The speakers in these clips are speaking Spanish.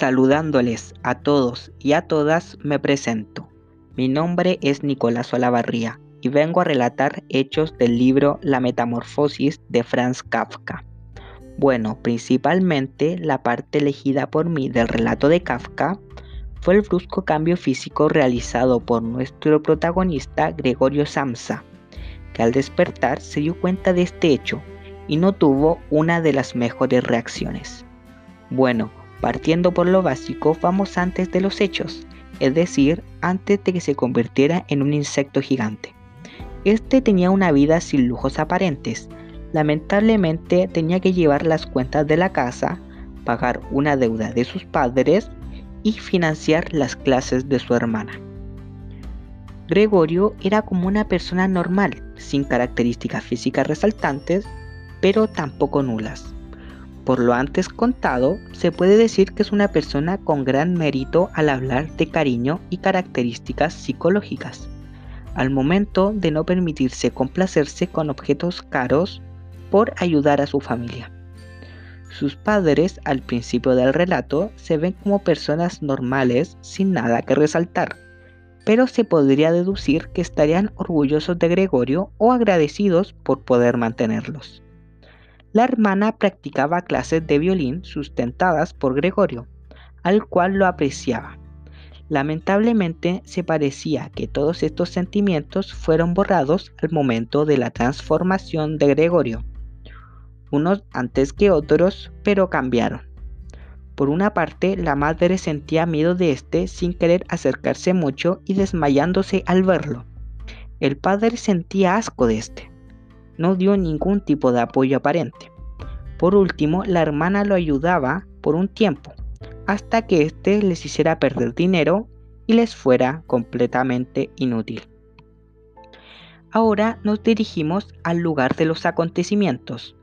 Saludándoles a todos y a todas me presento. Mi nombre es Nicolás Olavarría y vengo a relatar hechos del libro La Metamorfosis de Franz Kafka. Bueno, principalmente la parte elegida por mí del relato de Kafka fue el brusco cambio físico realizado por nuestro protagonista Gregorio Samsa, que al despertar se dio cuenta de este hecho y no tuvo una de las mejores reacciones. Bueno, Partiendo por lo básico, vamos antes de los hechos, es decir, antes de que se convirtiera en un insecto gigante. Este tenía una vida sin lujos aparentes. Lamentablemente tenía que llevar las cuentas de la casa, pagar una deuda de sus padres y financiar las clases de su hermana. Gregorio era como una persona normal, sin características físicas resaltantes, pero tampoco nulas. Por lo antes contado, se puede decir que es una persona con gran mérito al hablar de cariño y características psicológicas, al momento de no permitirse complacerse con objetos caros por ayudar a su familia. Sus padres, al principio del relato, se ven como personas normales sin nada que resaltar, pero se podría deducir que estarían orgullosos de Gregorio o agradecidos por poder mantenerlos. La hermana practicaba clases de violín sustentadas por Gregorio, al cual lo apreciaba. Lamentablemente se parecía que todos estos sentimientos fueron borrados al momento de la transformación de Gregorio, unos antes que otros, pero cambiaron. Por una parte, la madre sentía miedo de este sin querer acercarse mucho y desmayándose al verlo. El padre sentía asco de este no dio ningún tipo de apoyo aparente. Por último, la hermana lo ayudaba por un tiempo, hasta que éste les hiciera perder dinero y les fuera completamente inútil. Ahora nos dirigimos al lugar de los acontecimientos.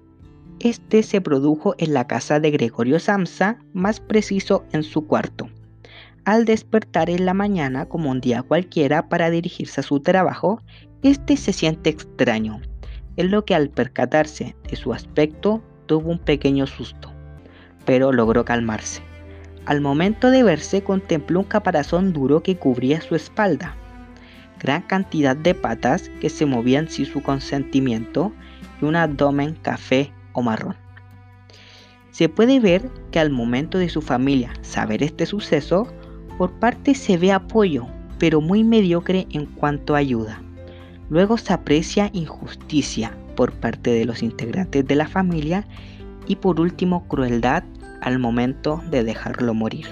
Este se produjo en la casa de Gregorio Samsa, más preciso en su cuarto. Al despertar en la mañana como un día cualquiera para dirigirse a su trabajo, este se siente extraño, en lo que al percatarse de su aspecto tuvo un pequeño susto, pero logró calmarse. Al momento de verse contempló un caparazón duro que cubría su espalda, gran cantidad de patas que se movían sin su consentimiento y un abdomen café o marrón. Se puede ver que al momento de su familia saber este suceso, por parte se ve apoyo, pero muy mediocre en cuanto ayuda. Luego se aprecia injusticia por parte de los integrantes de la familia y por último crueldad al momento de dejarlo morir.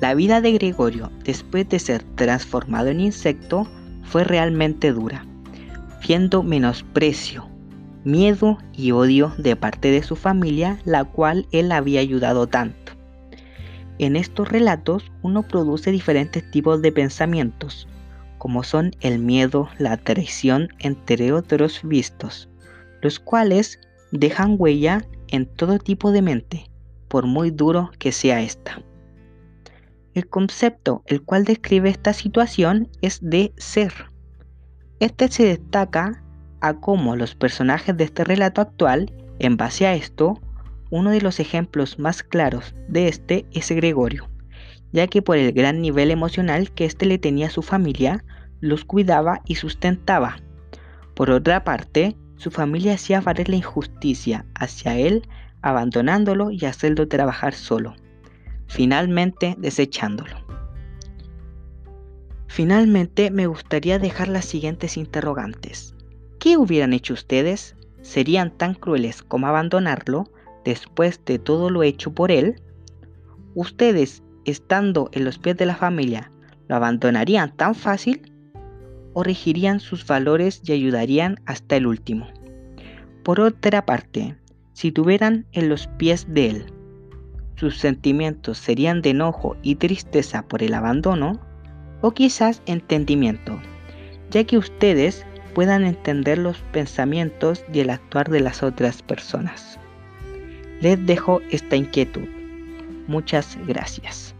La vida de Gregorio después de ser transformado en insecto fue realmente dura, viendo menosprecio, miedo y odio de parte de su familia, la cual él había ayudado tanto. En estos relatos uno produce diferentes tipos de pensamientos, como son el miedo, la traición, entre otros vistos, los cuales dejan huella en todo tipo de mente, por muy duro que sea esta. El concepto el cual describe esta situación es de ser. Este se destaca a cómo los personajes de este relato actual, en base a esto, uno de los ejemplos más claros de este es Gregorio, ya que por el gran nivel emocional que éste le tenía a su familia, los cuidaba y sustentaba. Por otra parte, su familia hacía valer la injusticia hacia él, abandonándolo y hacerlo trabajar solo, finalmente desechándolo. Finalmente, me gustaría dejar las siguientes interrogantes. ¿Qué hubieran hecho ustedes? ¿Serían tan crueles como abandonarlo después de todo lo hecho por él? ¿Ustedes, estando en los pies de la familia, lo abandonarían tan fácil? o regirían sus valores y ayudarían hasta el último. Por otra parte, si tuvieran en los pies de él, sus sentimientos serían de enojo y tristeza por el abandono, o quizás entendimiento, ya que ustedes puedan entender los pensamientos y el actuar de las otras personas. Les dejo esta inquietud. Muchas gracias.